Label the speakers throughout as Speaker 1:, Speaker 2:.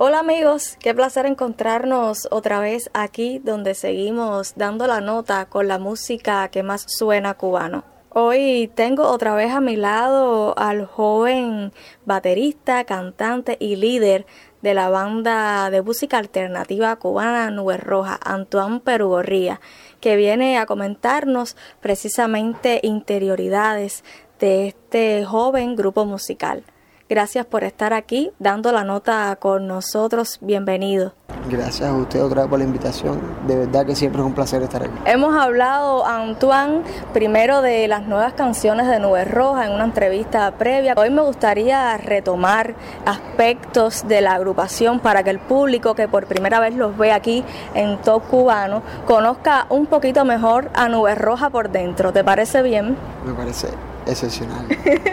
Speaker 1: Hola amigos, qué placer encontrarnos otra vez aquí donde seguimos dando la nota con la música que más suena cubano. Hoy tengo otra vez a mi lado al joven baterista, cantante y líder de la banda de música alternativa cubana Nube Roja, Antoine Perugorría, que viene a comentarnos precisamente interioridades de este joven grupo musical. Gracias por estar aquí dando la nota con nosotros. Bienvenido.
Speaker 2: Gracias a usted otra vez por la invitación. De verdad que siempre es un placer estar aquí.
Speaker 1: Hemos hablado, Antoine, primero de las nuevas canciones de Nube Roja en una entrevista previa. Hoy me gustaría retomar aspectos de la agrupación para que el público que por primera vez los ve aquí en Top Cubano conozca un poquito mejor a Nube Roja por dentro. ¿Te parece bien?
Speaker 2: Me parece excepcional.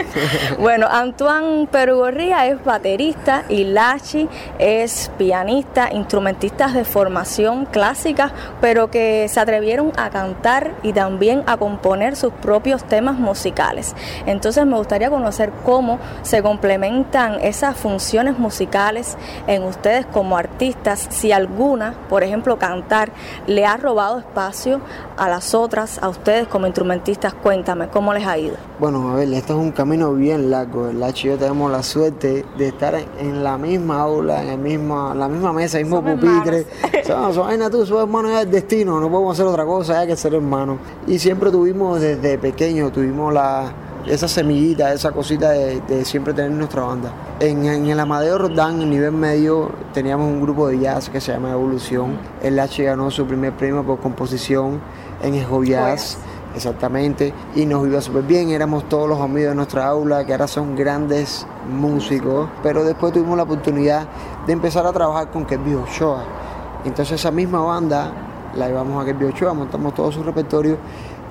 Speaker 1: bueno, Antoine Perugorría es baterista y Lachi es pianista, instrumentistas de formación clásica, pero que se atrevieron a cantar y también a componer sus propios temas musicales. Entonces me gustaría conocer cómo se complementan esas funciones musicales en ustedes como artistas, si alguna, por ejemplo, cantar, le ha robado espacio a las otras, a ustedes como instrumentistas. Cuéntame, ¿cómo les ha ido?
Speaker 2: Bueno, a ver, esto es un camino bien largo. El H y yo tenemos la suerte de estar en la misma aula, en el mismo, la misma mesa, el mismo pupitre. Somos vaina tú, somos hermanos del destino, no podemos hacer otra cosa, hay que ser hermanos. Y siempre tuvimos desde pequeños, tuvimos la, esa semillita, esa cosita de, siempre tener nuestra banda. En, el Amadeo Rodán, en nivel medio, teníamos un grupo de jazz que se llama Evolución. El H ganó su primer premio por composición en Esgo Jazz. Exactamente, y nos iba súper bien, éramos todos los amigos de nuestra aula, que ahora son grandes músicos, pero después tuvimos la oportunidad de empezar a trabajar con Kirby Ochoa. Entonces esa misma banda la llevamos a Kirby Ochoa, montamos todo su repertorio.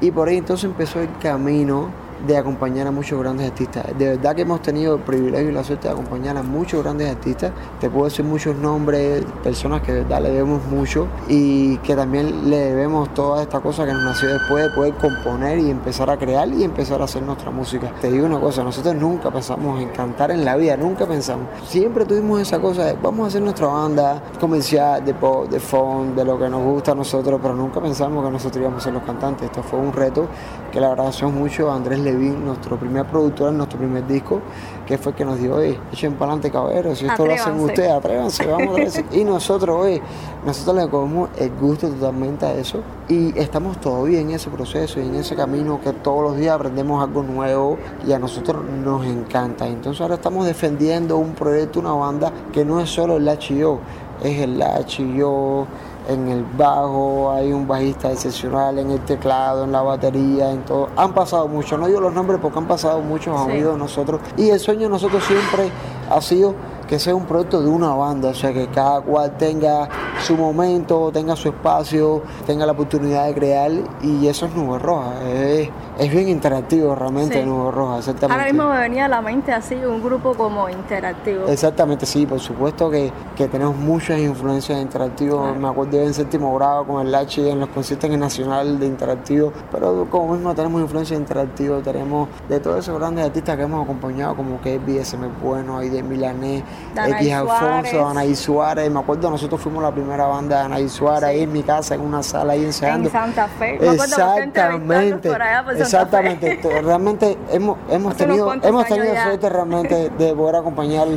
Speaker 2: Y por ahí entonces empezó el camino de acompañar a muchos grandes artistas. De verdad que hemos tenido el privilegio y la suerte de acompañar a muchos grandes artistas. Te puedo decir muchos nombres, personas que de verdad le debemos mucho y que también le debemos toda esta cosa que nos nació después de poder componer y empezar a crear y empezar a hacer nuestra música. Te digo una cosa, nosotros nunca pensamos en cantar en la vida, nunca pensamos. Siempre tuvimos esa cosa de vamos a hacer nuestra banda comercial, de pop, de funk, de lo que nos gusta a nosotros, pero nunca pensamos que nosotros íbamos a ser los cantantes. Esto fue un reto que la agradecemos mucho a Andrés Levin, nuestro primer productor nuestro primer disco, que fue el que nos dijo, oye, echen para adelante caballeros, si esto lo hacen ustedes, atrévanse, vamos a Y nosotros, oye, nosotros le cogemos el gusto totalmente a eso y estamos todavía en ese proceso y en ese camino que todos los días aprendemos algo nuevo y a nosotros nos encanta. Entonces ahora estamos defendiendo un proyecto, una banda que no es solo el H.I.O., es el H.I.O., en el bajo, hay un bajista excepcional en el teclado, en la batería, en todo. Han pasado muchos, no digo los nombres porque han pasado muchos amigos de nosotros. Y el sueño de nosotros siempre ha sido que sea un proyecto de una banda, o sea, que cada cual tenga su momento, tenga su espacio, tenga la oportunidad de crear y eso es Nube Roja. Es, bien interactivo realmente Nube Roja, exactamente.
Speaker 1: Ahora mismo me venía a la mente así un grupo como interactivo.
Speaker 2: Exactamente, sí, por supuesto que, tenemos muchas influencias interactivas. Me acuerdo en séptimo grado con el H en los conciertos en Nacional de interactivo, pero como mismo tenemos influencia interactiva, tenemos de todos esos grandes artistas que hemos acompañado como que es BSM Bueno, de Milanés, X Alfonso, Anaí Suárez. Me acuerdo, nosotros fuimos la primera banda de Anaí Suárez ahí en mi casa, en una sala ahí ensayando.
Speaker 1: En Santa Fe.
Speaker 2: Exactamente. exactamente. Realmente hemos, hemos tenido, hemos tenido suerte realmente de poder acompañar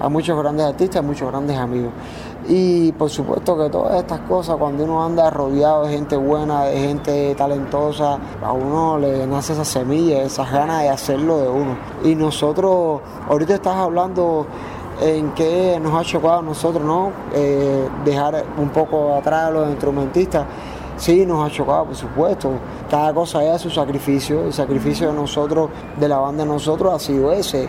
Speaker 2: a muchos grandes artistas, a muchos grandes amigos. Y por supuesto que todas estas cosas, cuando uno anda rodeado de gente buena, de gente talentosa, a uno le nace esa semilla, esas ganas de hacerlo de uno. Y nosotros, ahorita estás hablando en qué nos ha chocado a nosotros, ¿no? Eh, dejar un poco atrás a los instrumentistas. Sí, nos ha chocado, por supuesto. Cada cosa es su sacrificio. El sacrificio de nosotros, de la banda de nosotros, ha sido ese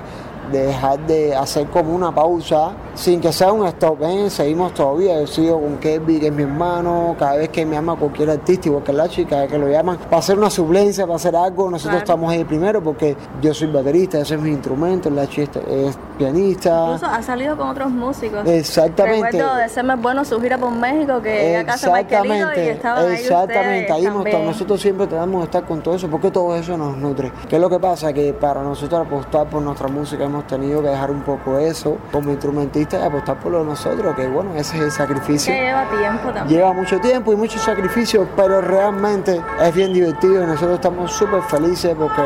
Speaker 2: de dejar de hacer como una pausa sin que sea un stop, ¿eh? seguimos todavía, yo sigo con Kevin, que es mi hermano, cada vez que me llama cualquier artista, igual que la chica, que lo llaman, para hacer una suplencia, para hacer algo, nosotros estamos ahí primero porque yo soy baterista, ese es mi instrumento, la chica es pianista.
Speaker 1: Incluso ha salido con otros músicos.
Speaker 2: Exactamente.
Speaker 1: Recuerdo de ser más bueno su gira por México que acá se Exactamente, y estaban
Speaker 2: exactamente,
Speaker 1: ahí,
Speaker 2: ahí nosotros siempre tenemos que estar con todo eso porque todo eso nos nutre. ¿Qué es lo que pasa? Que para nosotros apostar por nuestra música hemos hemos tenido que dejar un poco eso como instrumentistas y apostar por lo de nosotros, que bueno, ese es el sacrificio.
Speaker 1: Que lleva tiempo también.
Speaker 2: Lleva mucho tiempo y mucho sacrificio, pero realmente es bien divertido y nosotros estamos súper felices porque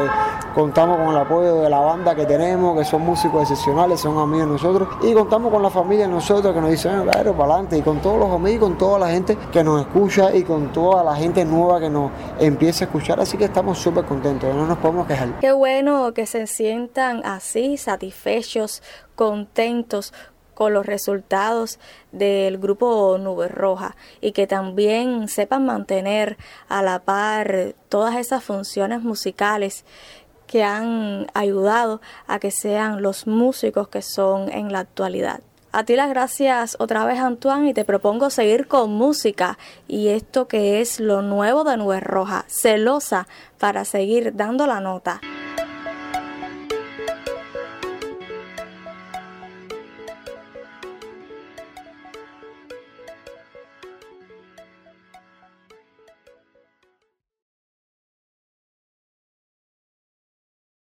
Speaker 2: contamos con el apoyo de la banda que tenemos, que son músicos excepcionales, son amigos de nosotros, y contamos con la familia de nosotros que nos dicen, claro, para adelante, y con todos los amigos, con toda la gente que nos escucha y con toda la gente nueva que nos empieza a escuchar, así que estamos súper contentos, no nos podemos quejar.
Speaker 1: Qué bueno que se sientan así, satisfechos, contentos con los resultados del grupo Nube Roja y que también sepan mantener a la par todas esas funciones musicales que han ayudado a que sean los músicos que son en la actualidad. A ti las gracias otra vez Antoine y te propongo seguir con música y esto que es lo nuevo de Nube Roja, celosa para seguir dando la nota.